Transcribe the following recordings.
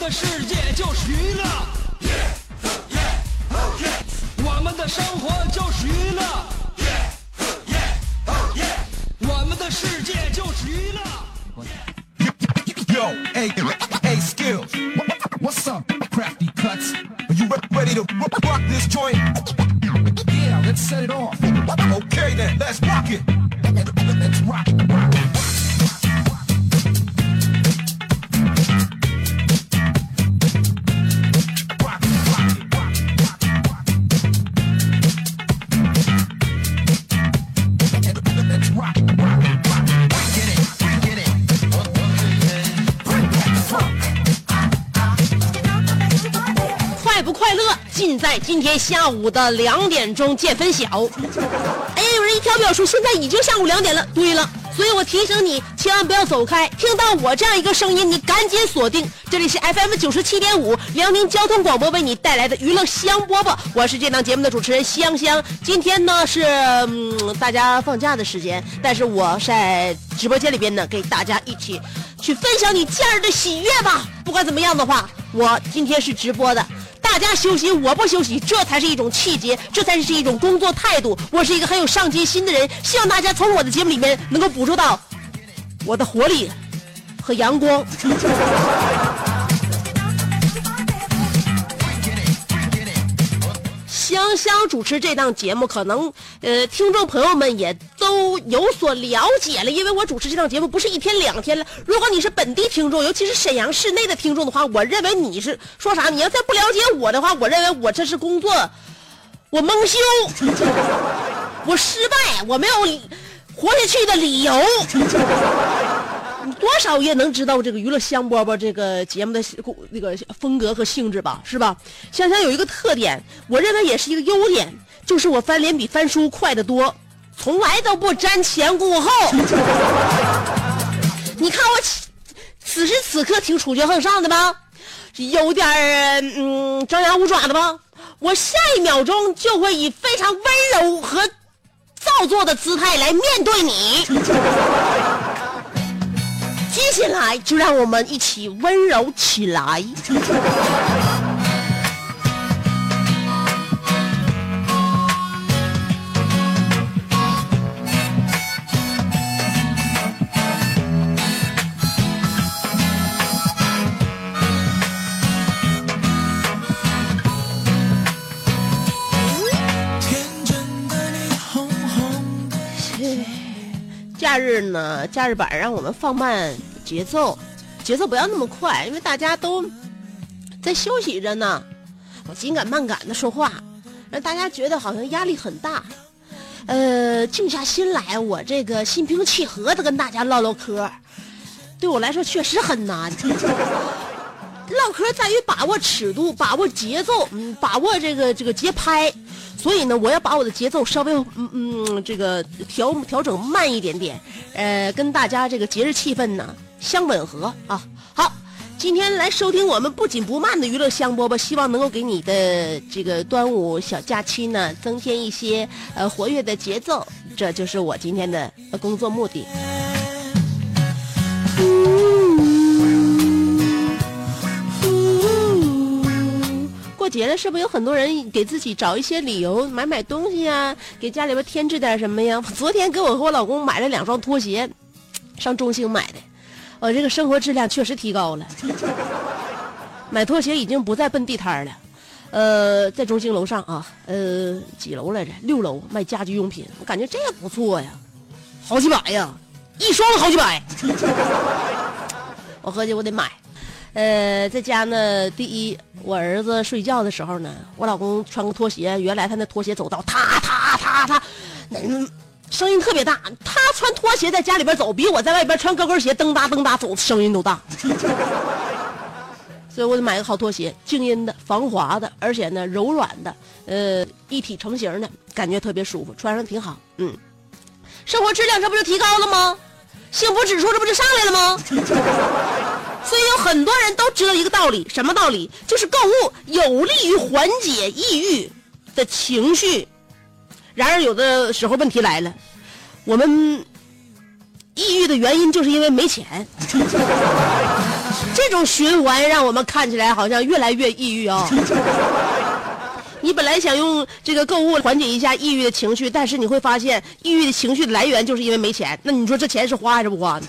的世界就是娱乐，我们的生活就是娱乐，我们的世界就是娱乐。Yo, hey, hey, skills. What's up, crafty cuts? Are you re- ready to rock rock this joint? Yeah, let's set it off. Okay then, let's rock it. Let's rock it. Rock it. 在今天下午的两点钟见分晓。哎呀，有人一跳表说现在已经下午两点了。对了，所以我提醒你，千万不要走开。听到我这样一个声音，你赶紧锁定，这里是 FM 九十七点五辽宁交通广播为你带来的娱乐香饽饽。我是这档节目的主持人香香。今天呢是嗯大家放假的时间，但是我在直播间里边呢，给大家一起去分享你假日的喜悦吧。不管怎么样的话，我今天是直播的。大家休息，我不休息，这才是一种气节，这才是一种工作态度。我是一个很有上进心的人，希望大家从我的节目里面能够捕捉到我的活力和阳光。香香主持这档节目，可能呃，听众朋友们也都有所了解了，因为我主持这档节目不是一天两天了。如果你是本地听众，尤其是沈阳市内的听众的话，我认为你是说啥？你要再不了解我的话，我认为我这是工作，我蒙羞，我失败，我没有活下去的理由。多少也能知道这个娱乐香饽饽这个节目的那个风格和性质吧，是吧？香香有一个特点，我认为也是一个优点，就是我翻脸比翻书快得多，从来都不瞻前顾后。你看我此时此刻挺楚绝横上的吧，有点儿嗯张牙舞爪的吧，我下一秒钟就会以非常温柔和造作的姿态来面对你。接下来就让我们一起温柔起来。假日呢，假日版让我们放慢节奏，节奏不要那么快，因为大家都在休息着呢。我紧赶慢赶的说话，让大家觉得好像压力很大。呃，静下心来，我这个心平气和的跟大家唠唠嗑，对我来说确实很难。唠嗑在于把握尺度，把握节奏，把握这个这个节拍。所以呢，我要把我的节奏稍微嗯嗯这个调调整慢一点点，呃，跟大家这个节日气氛呢相吻合啊。好，今天来收听我们不紧不慢的娱乐香饽饽，希望能够给你的这个端午小假期呢增添一些呃活跃的节奏，这就是我今天的工作目的。节了，是不是有很多人给自己找一些理由买买东西呀，给家里边添置点什么呀？昨天给我和我老公买了两双拖鞋，上中兴买的，我这个生活质量确实提高了。买拖鞋已经不再奔地摊了，呃，在中兴楼上啊，呃，几楼来着？六楼卖家居用品，我感觉这个不错呀，好几百呀，一双好几百。我合计我得买。呃，在家呢，第一，我儿子睡觉的时候呢，我老公穿个拖鞋，原来他那拖鞋走道，踏踏踏踏，那声音特别大。他穿拖鞋在家里边走，比我在外边穿高跟鞋噔哒噔哒走声音都大。所以我得买个好拖鞋，静音的、防滑的，而且呢柔软的，呃，一体成型的，感觉特别舒服，穿上挺好。嗯，生活质量这不就提高了吗？幸福指数这不就上来了吗？所以有很多人都知道一个道理，什么道理？就是购物有利于缓解抑郁的情绪。然而有的时候问题来了，我们抑郁的原因就是因为没钱。这种循环让我们看起来好像越来越抑郁啊！你本来想用这个购物缓解一下抑郁的情绪，但是你会发现，抑郁的情绪的来源就是因为没钱。那你说这钱是花还是不花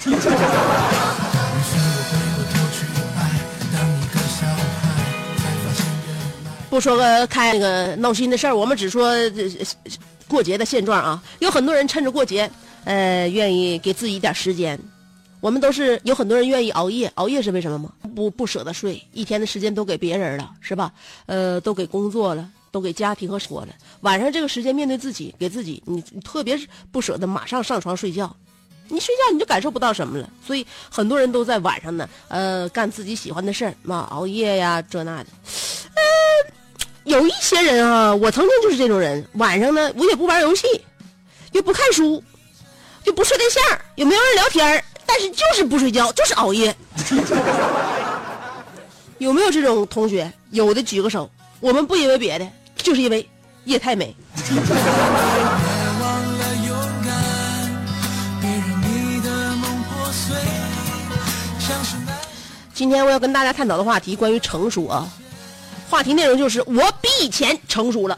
不说个看那个闹心的事儿，我们只说这过节的现状啊。有很多人趁着过节，呃，愿意给自己一点时间。我们都是有很多人愿意熬夜，熬夜是为什么吗？不不舍得睡，一天的时间都给别人了，是吧？呃，都给工作了，都给家庭和生活了。晚上这个时间面对自己，给自己，你特别是不舍得马上上床睡觉，你睡觉你就感受不到什么了。所以很多人都在晚上呢，呃，干自己喜欢的事儿嘛，熬夜呀，这那的。呃，有一些人啊，我曾经就是这种人，晚上呢，我也不玩游戏，又不看书，就不睡对象，也没有人聊天。但是就是不睡觉，就是熬夜。有没有这种同学？有的举个手。我们不因为别的，就是因为夜太美。今天我要跟大家探讨的话题关于成熟啊。话题内容就是我比以前成熟了。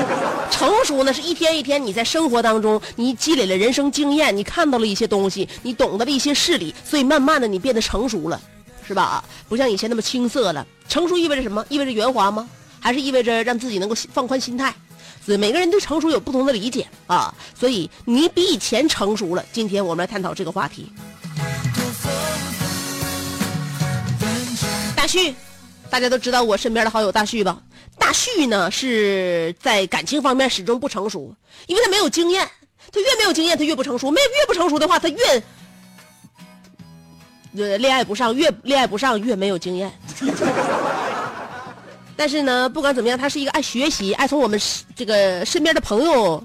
成熟呢，是一天一天你在生活当中，你积累了人生经验，你看到了一些东西，你懂得了一些事理，所以慢慢的你变得成熟了，是吧？不像以前那么青涩了。成熟意味着什么？意味着圆滑吗？还是意味着让自己能够放宽心态？所以每个人对成熟有不同的理解啊。所以你比以前成熟了。今天我们来探讨这个话题。大旭。大家都知道我身边的好友大旭吧？大旭呢是在感情方面始终不成熟，因为他没有经验。他越没有经验，他越不成熟。没越不成熟的话，他越呃恋爱不上，越恋爱不上越没有经验。但是呢，不管怎么样，他是一个爱学习、爱从我们这个身边的朋友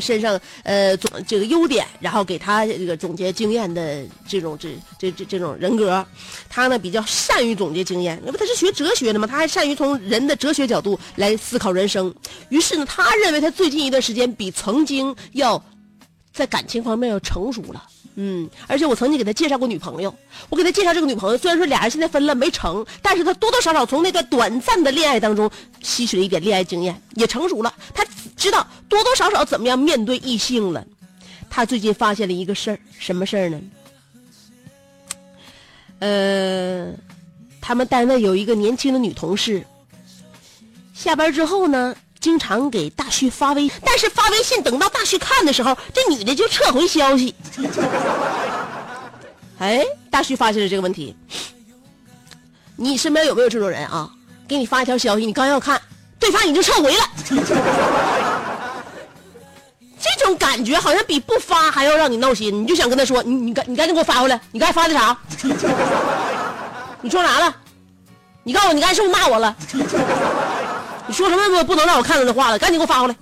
身上呃总这个优点，然后给他这个总结经验的这种这这这这种人格。他呢比较善于总结经验，那不他是学哲学的嘛？他还善于从人的哲学角度来思考人生。于是呢，他认为他最近一段时间比曾经要在感情方面要成熟了。嗯，而且我曾经给他介绍过女朋友。我给他介绍这个女朋友，虽然说俩人现在分了没成，但是他多多少少从那段短暂的恋爱当中吸取了一点恋爱经验，也成熟了。他知道多多少少怎么样面对异性了。他最近发现了一个事儿，什么事儿呢？呃，他们单位有一个年轻的女同事，下班之后呢。经常给大旭发微，但是发微信等到大旭看的时候，这女的就撤回消息。哎，大旭发现了这个问题。你身边有没有这种人啊？给你发一条消息，你刚要看，对方已经撤回了。这种感觉好像比不发还要让你闹心，你就想跟他说：“你你赶你赶紧给我发回来，你刚才发的啥？你说啥了？你告诉我，你刚才是不是骂我了？”你说什么不不能让我看到的话了？赶紧给我发过来。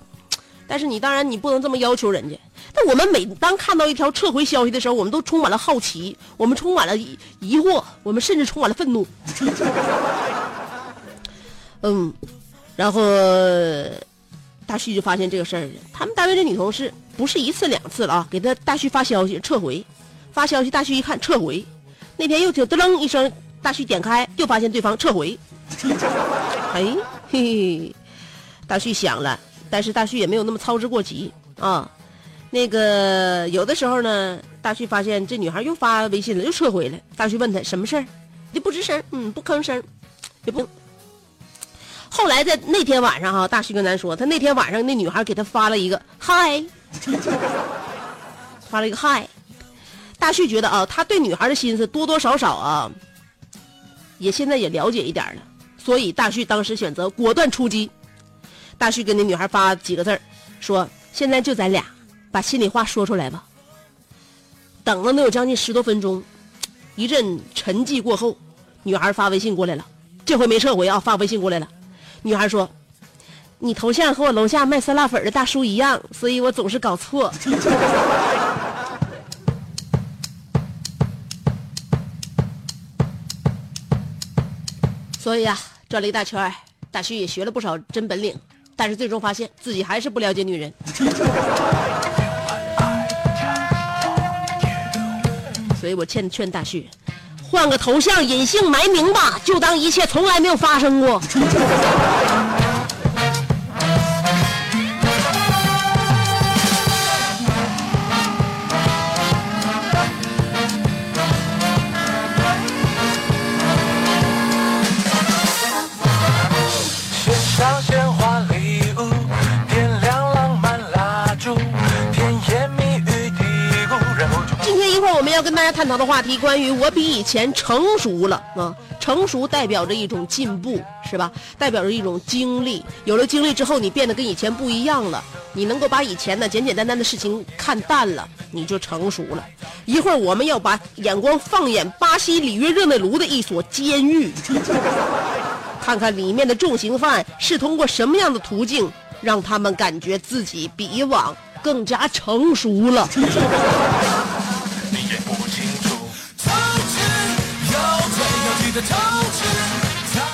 但是你当然你不能这么要求人家。但我们每当看到一条撤回消息的时候，我们都充满了好奇，我们充满了疑疑惑，我们甚至充满了愤怒。嗯，然后大旭就发现这个事儿了。他们单位这女同事不是一次两次了啊，给他大旭发消息撤回，发消息大旭一看撤回，那天又听噔楞一声，大旭点开又发现对方撤回。哎，嘿 嘿，大旭想了，但是大旭也没有那么操之过急啊。那个有的时候呢，大旭发现这女孩又发微信了，又撤回了。大旭问他什么事儿，你不吱声，嗯，不吭声，也不。后来在那天晚上哈，大旭跟咱说，他那天晚上那女孩给他发了一个嗨，发了一个嗨。大旭觉得啊，他对女孩的心思多多少少啊，也现在也了解一点了。所以大旭当时选择果断出击。大旭跟那女孩发几个字儿，说：“现在就咱俩，把心里话说出来吧。等了能有将近十多分钟，一阵沉寂过后，女孩发微信过来了，这回没撤回啊，发微信过来了。女孩说：“你头像和我楼下卖酸辣粉的大叔一样，所以我总是搞错。”所以啊，转了一大圈，大旭也学了不少真本领，但是最终发现自己还是不了解女人。所以我劝劝大旭，换个头像，隐姓埋名吧，就当一切从来没有发生过。的话题，关于我比以前成熟了啊。成熟代表着一种进步，是吧？代表着一种经历。有了经历之后，你变得跟以前不一样了。你能够把以前的简简单单的事情看淡了，你就成熟了。一会儿我们要把眼光放眼巴西里约热内卢的一所监狱，看看里面的重刑犯是通过什么样的途径，让他们感觉自己比以往更加成熟了。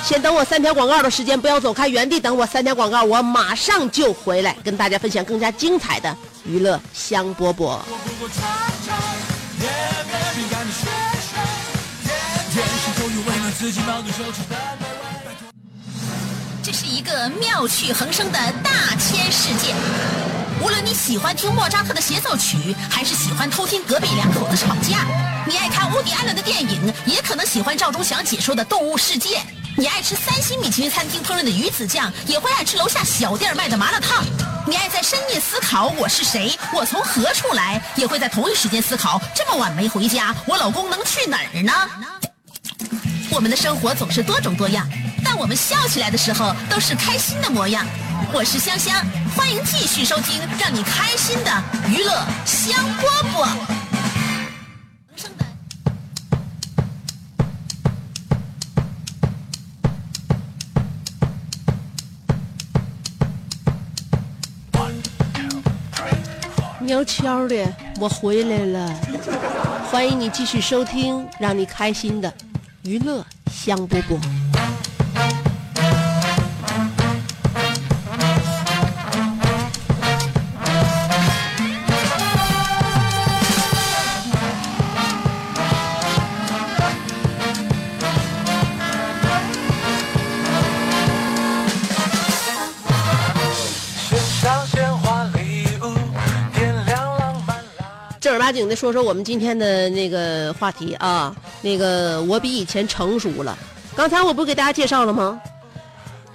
先等我三条广告的时间，不要走开，原地等我三条广告，我马上就回来跟大家分享更加精彩的娱乐香饽饽。这是一个妙趣横生的大千世界。无论你喜欢听莫扎特的协奏曲，还是喜欢偷听隔壁两口子吵架；你爱看乌迪安伦的电影，也可能喜欢赵忠祥解说的《动物世界》；你爱吃三星米其林餐厅烹饪的鱼子酱，也会爱吃楼下小店卖的麻辣烫；你爱在深夜思考我是谁，我从何处来，也会在同一时间思考这么晚没回家，我老公能去哪儿呢？我们的生活总是多种多样，但我们笑起来的时候都是开心的模样。我是香香，欢迎继续收听让你开心的娱乐香饽饽。喵悄的，我回来了，欢迎你继续收听让你开心的娱乐香饽饽。正儿八经的说说我们今天的那个话题啊，那个我比以前成熟了。刚才我不给大家介绍了吗？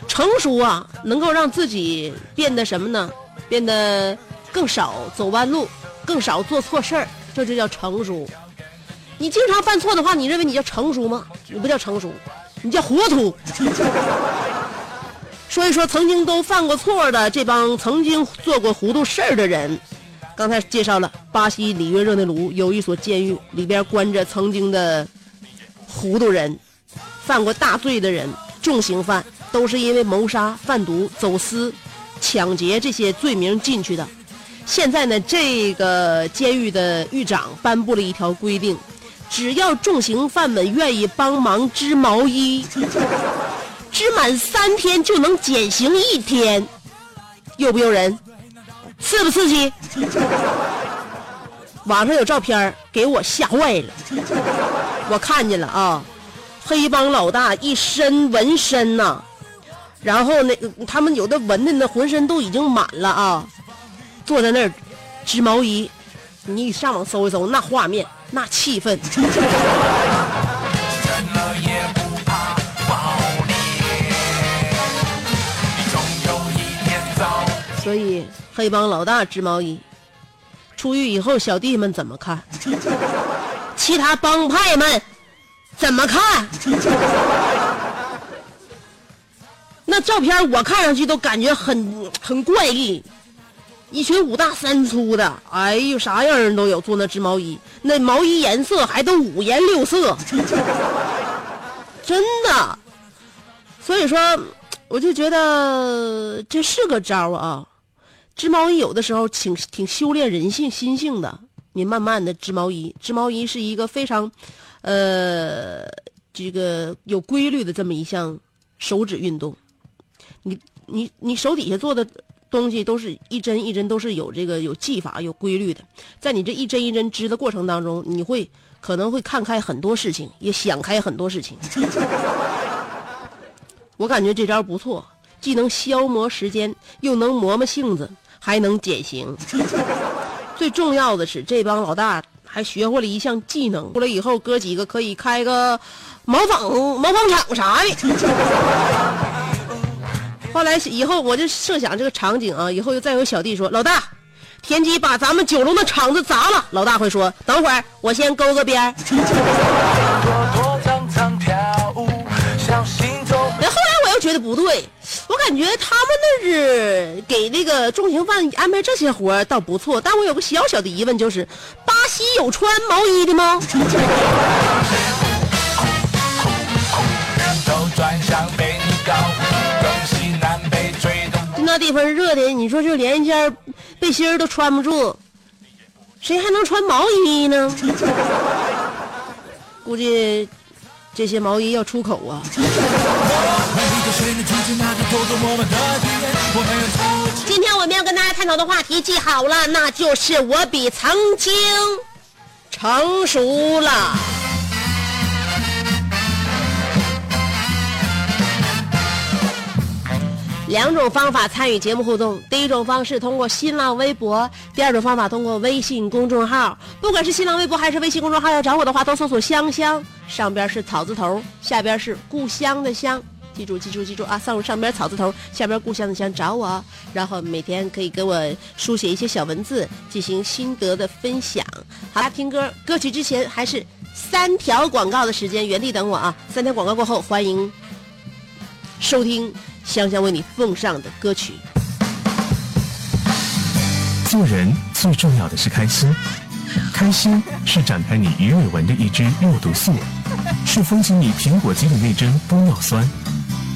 成熟啊，能够让自己变得什么呢？变得更少走弯路，更少做错事儿，这就叫成熟。你经常犯错的话，你认为你叫成熟吗？你不叫成熟，你叫糊涂。说一说曾经都犯过错的这帮曾经做过糊涂事儿的人。刚才介绍了巴西里约热内卢有一所监狱，里边关着曾经的糊涂人，犯过大罪的人，重刑犯，都是因为谋杀、贩毒、走私、抢劫这些罪名进去的。现在呢，这个监狱的狱长颁布了一条规定，只要重刑犯们愿意帮忙织毛衣。织满三天就能减刑一天，诱不诱人？刺不刺激？网上有照片儿给我吓坏了，我看见了啊，黑帮老大一身纹身呐、然后那他们有的纹的那浑身都已经满了啊，坐在那儿织毛衣，你上网搜一搜那画面那气氛。了也不怕爆裂，你总有一天早。所以黑帮老大织毛衣，出狱以后小弟们怎么看？其他帮派们怎么看？那照片我看上去都感觉很很怪异，一群五大三粗的，哎呦，啥样人都有，做那织毛衣，那毛衣颜色还都五颜六色，真的。所以说，我就觉得这是个招啊。织毛衣有的时候挺挺修炼人性心性的。你慢慢的织毛衣，织毛衣是一个非常，呃，这个有规律的这么一项手指运动。你你你手底下做的东西都是一针一针都是有这个有技法有规律的，在你这一针一针织的过程当中，你会可能会看开很多事情，也想开很多事情。我感觉这招不错，既能消磨时间，又能磨磨性子，还能减刑。最重要的是，这帮老大还学会了一项技能，出来以后哥几个可以开个毛纺毛纺厂啥的。后来以后我就设想这个场景啊，以后又再有小弟说：“老大，田鸡把咱们九龙的厂子砸了。”老大会说：“等会儿我先勾个边儿。”躲躲藏藏跳舞，像心中后来我又觉得不对，我感觉他们那是给那个重刑犯安排这些活儿倒不错，但我有个小小的疑问，就是巴西有穿毛衣的吗？那地方热的，你说就连一件背心儿都穿不住，谁还能穿毛衣呢？估计这些毛衣要出口啊。今天我们要跟大家探讨的话题记好了，那就是我比曾经成熟了。两种方法参与节目互动，第一种方式通过新浪微博，第二种方法通过微信公众号。不管是新浪微博还是微信公众号，要找我的话都搜索“香香”，上边是草字头，下边是故乡的乡。记住，记住，记住啊！上上边草字头，下边故乡的乡，找我。然后每天可以给我书写一些小文字，进行心得的分享。好啦，听歌，歌曲之前还是三条广告的时间，原地等我啊！三条广告过后，欢迎收听香香为你奉上的歌曲。做人最重要的是开心，开心是展开你鱼尾纹的一支肉毒素，是封紧你苹果肌的那针玻尿酸，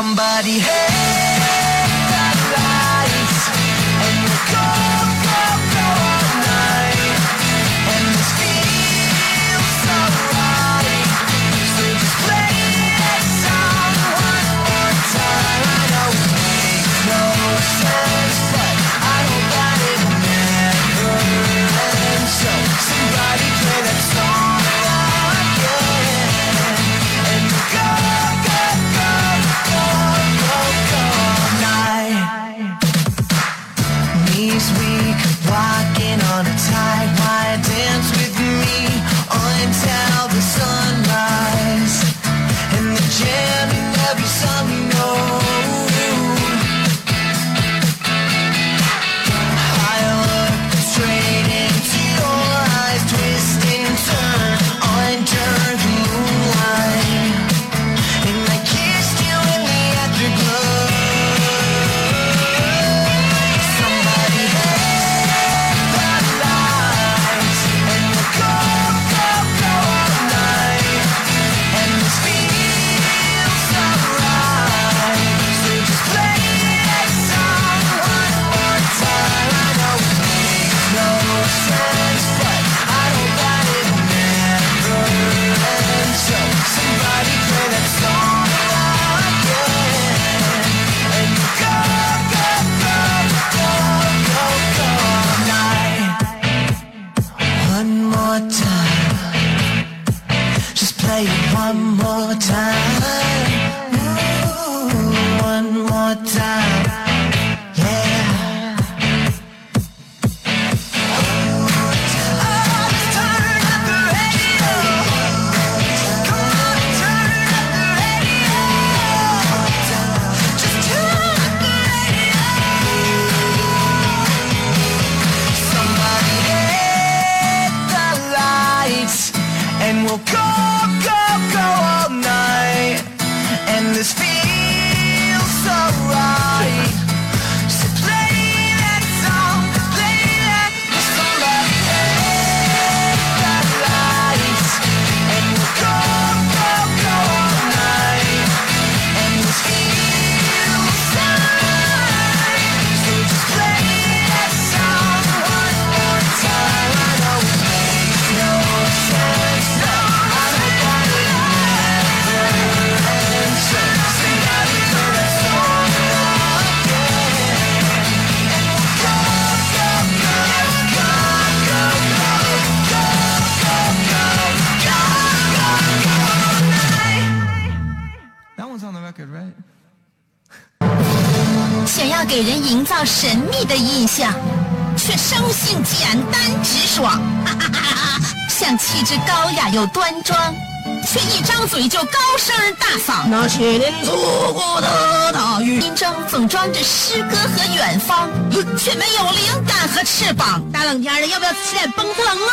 somebody. Hey. 要给人营造神秘的印象，却生性简单直爽，像气质高雅又端庄，却一张嘴就高声大嗓。那些年错过的大雨，心中总装着诗歌和远方，却没有灵感和翅膀。大冷天的，要不要吃点蹦特冷啊？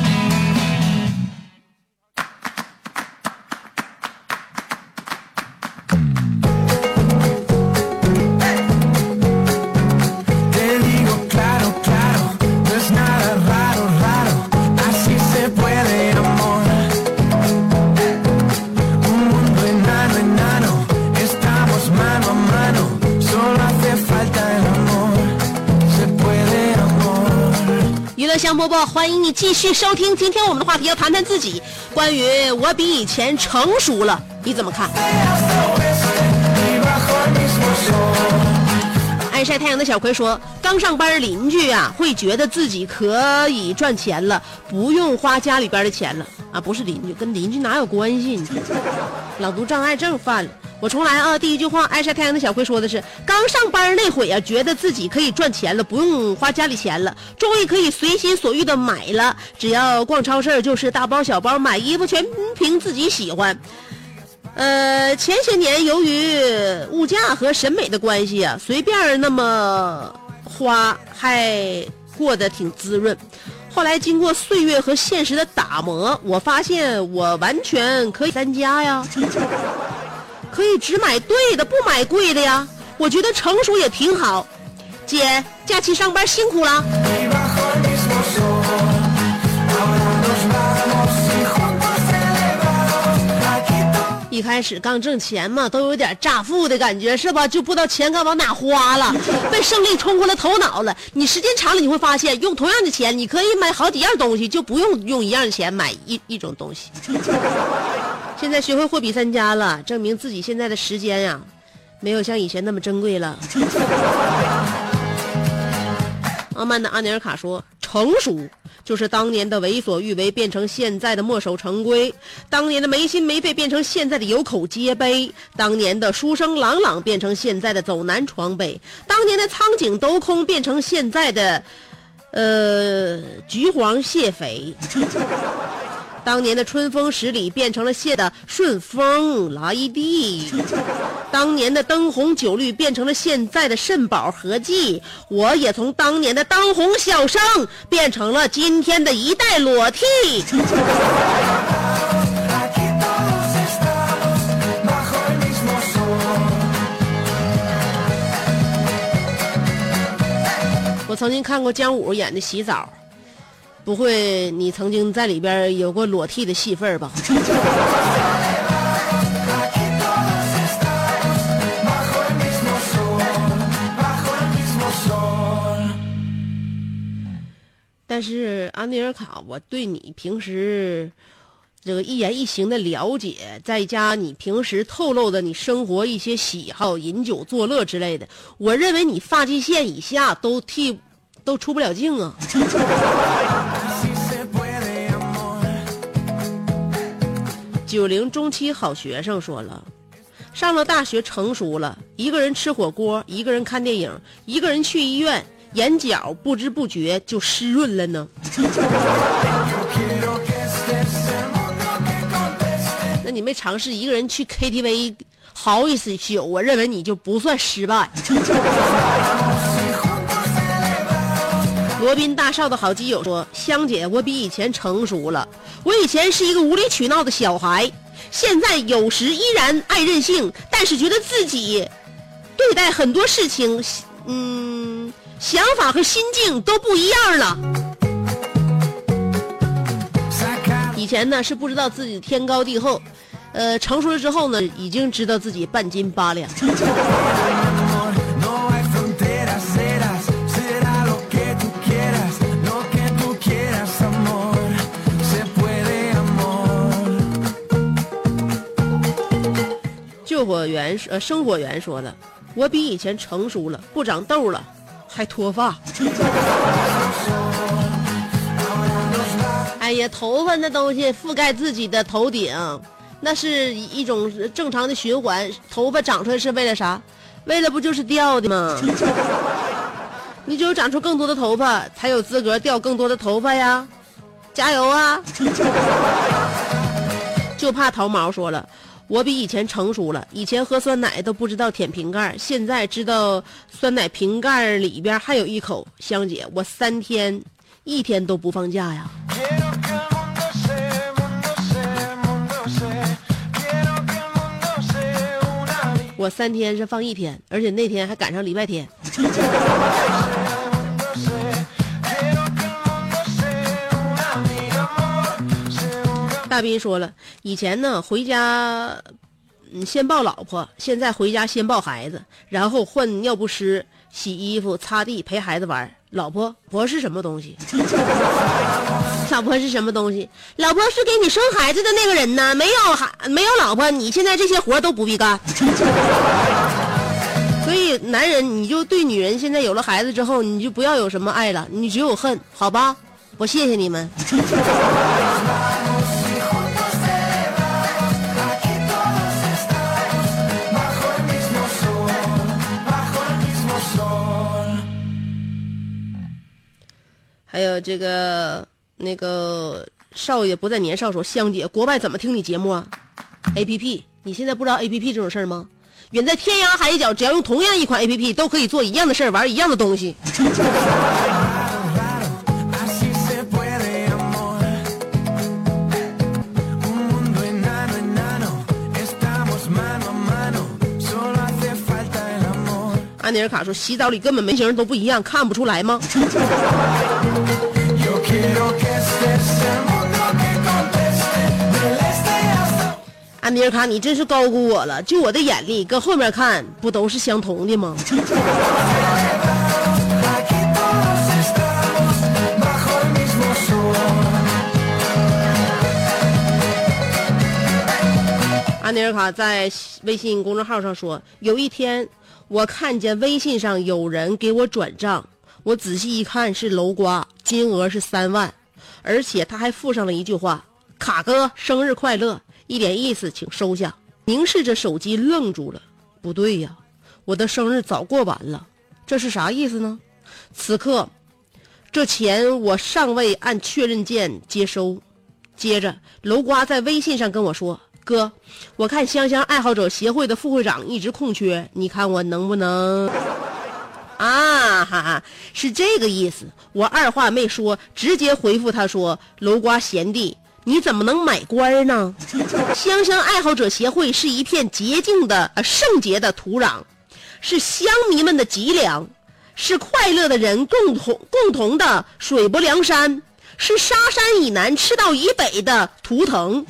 波波，欢迎你继续收听。今天我们的话题要谈谈自己，关于我比以前成熟了，你怎么看？爱晒太阳的小葵说，刚上班邻居啊会觉得自己可以赚钱了，不用花家里边的钱了啊，不是邻居，跟邻居哪有关系？你朗读障碍症犯了。我重来啊！第一句话，爱晒太阳的小辉说的是，刚上班那会儿啊，觉得自己可以赚钱了，不用花家里钱了，终于可以随心所欲的买了，只要逛超市就是大包小包，买衣服全凭自己喜欢。呃，前些年由于物价和审美的关系啊，随便那么花还过得挺滋润。后来经过岁月和现实的打磨，我发现我完全可以三家呀，可以只买对的，不买贵的呀。我觉得成熟也挺好。姐，假期上班辛苦了。一开始刚挣钱嘛，都有点乍富的感觉，是吧？就不知道钱该往哪花了，被胜利冲昏了头脑了。你时间长了，你会发现，用同样的钱，你可以买好几样东西，就不用用一样的钱买一一种东西。现在学会货比三家了，证明自己现在的时间呀、没有像以前那么珍贵了。傲慢的阿尼尔卡说：“成熟就是当年的为所欲为变成现在的墨守成规，当年的没心没肺变成现在的有口皆碑，当年的书声朗朗变成现在的走南闯北，当年的苍井斗空变成现在的，呃，橘黄蟹肥。”当年的春风十里变成了谢的顺风来地，当年的灯红酒绿变成了现在的肾宝合剂，我也从当年的当红小生变成了今天的一代裸替。我曾经看过姜武演的《洗澡》，不会你曾经在里边有过裸替的戏份吧？但是安尼尔卡，我对你平时这个一言一行的了解，再加你平时透露的你生活一些喜好、饮酒作乐之类的，我认为你发际线以下都剃都出不了镜啊。九零中期好学生说了，上了大学成熟了，一个人吃火锅，一个人看电影，一个人去医院，眼角不知不觉就湿润了呢。那你没尝试一个人去 KTV 嚎一宿，我认为你就不算失败。罗宾大少的好基友说：“香姐，我比以前成熟了。我以前是一个无理取闹的小孩，现在有时依然爱任性，但是觉得自己对待很多事情，嗯，想法和心境都不一样了。以前呢是不知道自己天高地厚，呃，成熟了之后呢，已经知道自己半斤八两。”救火员呃，生火员说了，我比以前成熟了，不长痘了，还脱发。哎呀，头发那东西覆盖自己的头顶，那是一种正常的循环。头发长出来是为了啥？为了不就是掉的吗？你只有长出更多的头发，才有资格掉更多的头发呀！加油啊！就怕桃毛说了，我比以前成熟了。以前喝酸奶都不知道舔瓶盖，现在知道酸奶瓶盖里边还有一口。香姐，我三天一天都不放假呀。我三天是放一天，而且那天还赶上礼拜天。大斌说了，以前呢回家，嗯，先抱老婆，现在回家先抱孩子，然后换尿不湿、洗衣服、擦地、陪孩子玩。老婆婆是什么东西？老婆是什么东西？老婆是给你生孩子的那个人呢？没有孩，没有老婆，你现在这些活都不必干。所以，男人你就对女人现在有了孩子之后，你就不要有什么爱了，你只有恨，好吧？我谢谢你们。还有这个那个少爷不在年少时候，香姐，国外怎么听你节目啊？A P P，你现在不知道 A P P 这种事儿吗？远在天涯海角，只要用同样一款 A P P，都可以做一样的事儿，玩一样的东西。安妮尔卡说，洗澡里根本没型都不一样，看不出来吗？安尼尔卡，你真是高估我了。就我的眼力，跟后面看不都是相同的吗？安尼尔卡在微信公众号上说，有一天我看见微信上有人给我转账，我仔细一看是楼瓜，金额是三万，而且他还附上了一句话：“卡哥生日快乐，一点意思，请收下。”凝视着手机愣住了，不对呀，我的生日早过完了，这是啥意思呢？此刻，这钱我尚未按确认键接收。接着，楼瓜在微信上跟我说：“哥，我看香香爱好者协会的副会长一直空缺，你看我能不能？”啊哈哈，是这个意思。我二话没说，直接回复他说：“楼瓜贤弟，你怎么能买官呢？香香爱好者协会是一片洁净的、呃圣洁的土壤，是乡民们的脊梁。”是快乐的人共同共同的水泊梁山，是沙山以南赤道以北的图腾。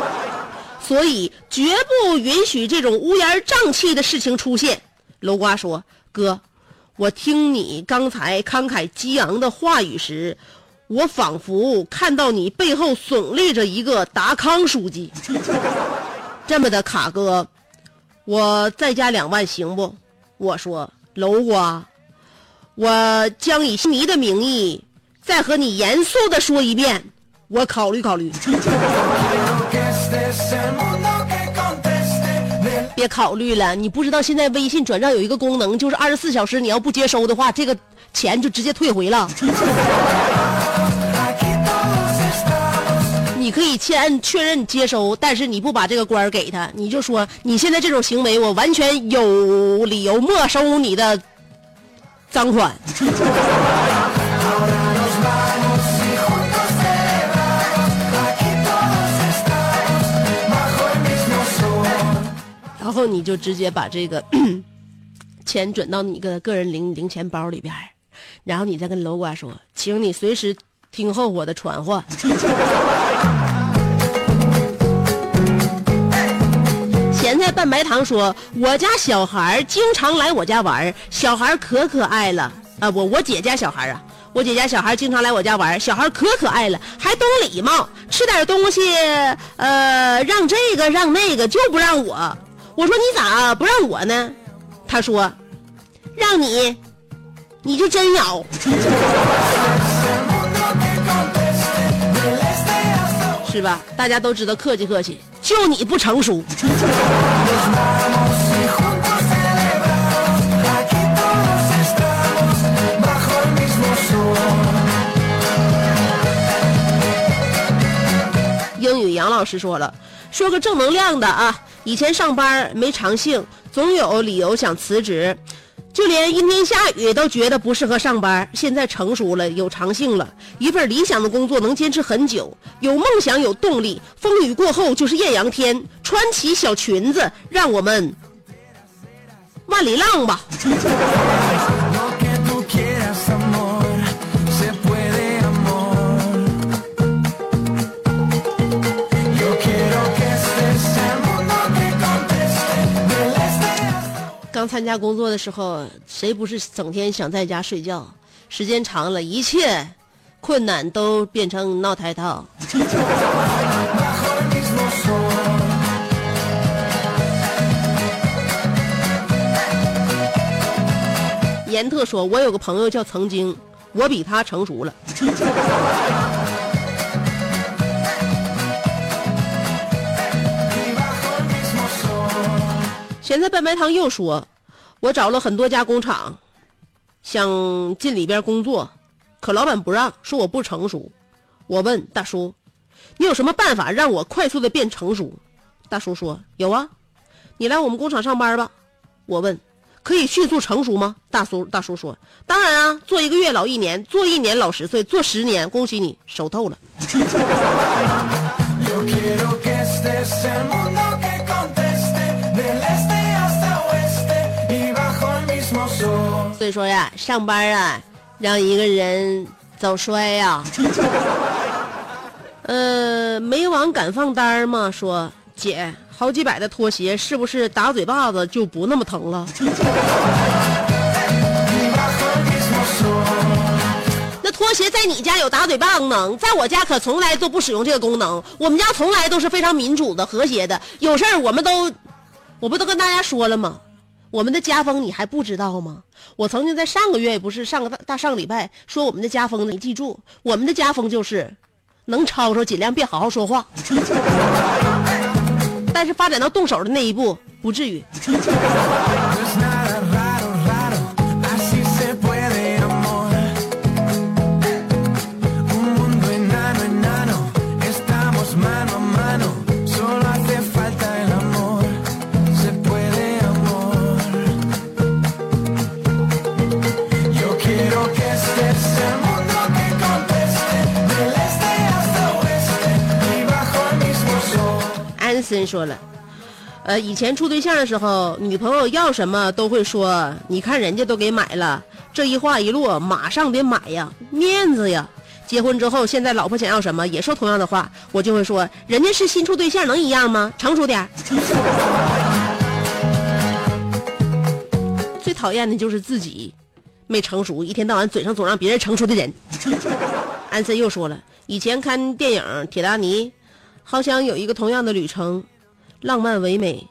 所以绝不允许这种乌烟瘴气的事情出现。楼瓜说：“哥，我听你刚才慷慨激昂的话语时，我仿佛看到你背后耸立着一个达康书记。这么的，卡哥，我再加两万行不？”我说：“楼瓜，我将以你的名义再和你严肃的说一遍，我考虑考虑。”别考虑了，你不知道现在微信转账有一个功能，就是二十四小时你要不接收的话，这个钱就直接退回了。你可以先按确认接收，但是你不把这个官儿给他，你就说你现在这种行为，我完全有理由没收你的赃款。然后你就直接把这个 钱转到你个个人零零钱包里边，然后你再跟楼瓜说，请你随时听候我的传唤。咸菜拌白糖说，我家小孩经常来我家玩，小孩可可爱了啊！我我姐家小孩啊，我姐家小孩经常来我家玩，小孩可可爱了，还懂礼貌，吃点东西，呃，让这个让那个就不让我。我说你咋不让我呢？他说，让你，你就真咬。是吧？大家都知道客气客气，就你不成熟。英语杨老师说了，说个正能量的啊！以前上班没长性，总有理由想辞职，就连阴天下雨都觉得不适合上班。现在成熟了，有长性了，一份理想的工作能坚持很久，有梦想，有动力。风雨过后就是艳阳天，穿起小裙子，让我们万里浪吧！参加工作的时候，谁不是整天想在家睡觉？时间长了，一切困难都变成闹台套。严特说：“我有个朋友叫曾经，我比他成熟了。”咸菜拌白糖又说：“我找了很多家工厂，想进里边工作，可老板不让，说我不成熟。我问大叔：‘你有什么办法让我快速的变成熟？’大叔说：‘有啊，你来我们工厂上班吧。’我问：‘可以迅速成熟吗？’大叔大叔说：‘当然啊，做一个月老一年，做一年老十岁，做十年，恭喜你熟透了。所以说呀，上班啊，让一个人早衰呀。呃，没网敢放单儿吗？说姐，好几百的拖鞋是不是打嘴巴子就不那么疼了？那拖鞋在你家有打嘴巴功能，在我家可从来都不使用这个功能。我们家从来都是非常民主的、和谐的。有事儿我们都，我不都跟大家说了吗？我们的家风你还不知道吗？我曾经在上个月不是上个大大上个礼拜说我们的家风，你记住，我们的家风就是能吵吵尽量别好好说话，但是发展到动手的那一步不至于。森说了，呃，以前处对象的时候，女朋友要什么都会说，你看人家都给买了，这一话一落，马上得买呀，面子呀。结婚之后，现在老婆想要什么，也说同样的话，我就会说，人家是新处对象，能一样吗？成熟点。最讨厌的就是自己没成熟，一天到晚嘴上总让别人成熟的人。安森又说了，以前看电影《铁达尼》，好想有一个同样的旅程，浪漫唯美，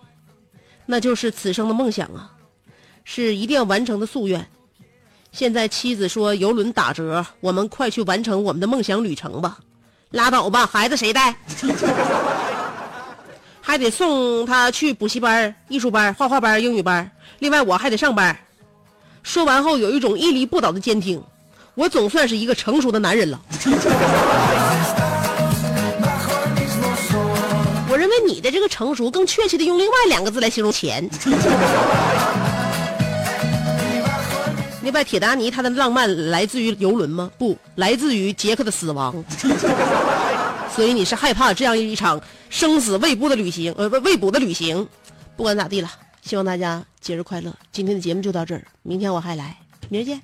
那就是此生的梦想啊，是一定要完成的夙愿。现在妻子说游轮打折，我们快去完成我们的梦想旅程吧。拉倒吧，孩子谁带？还得送他去补习班、艺术班、画画班、英语班，另外我还得上班。说完后，有一种屹立不倒的坚挺，我总算是一个成熟的男人了。你的这个成熟，更确切的用另外两个字来形容钱。另外，铁达尼他的浪漫来自于游轮吗？不，来自于杰克的死亡。所以你是害怕这样一场生死未卜的旅行，呃，不未卜的旅行。不管咋地了，希望大家节日快乐。今天的节目就到这儿，明天我还来，明儿见。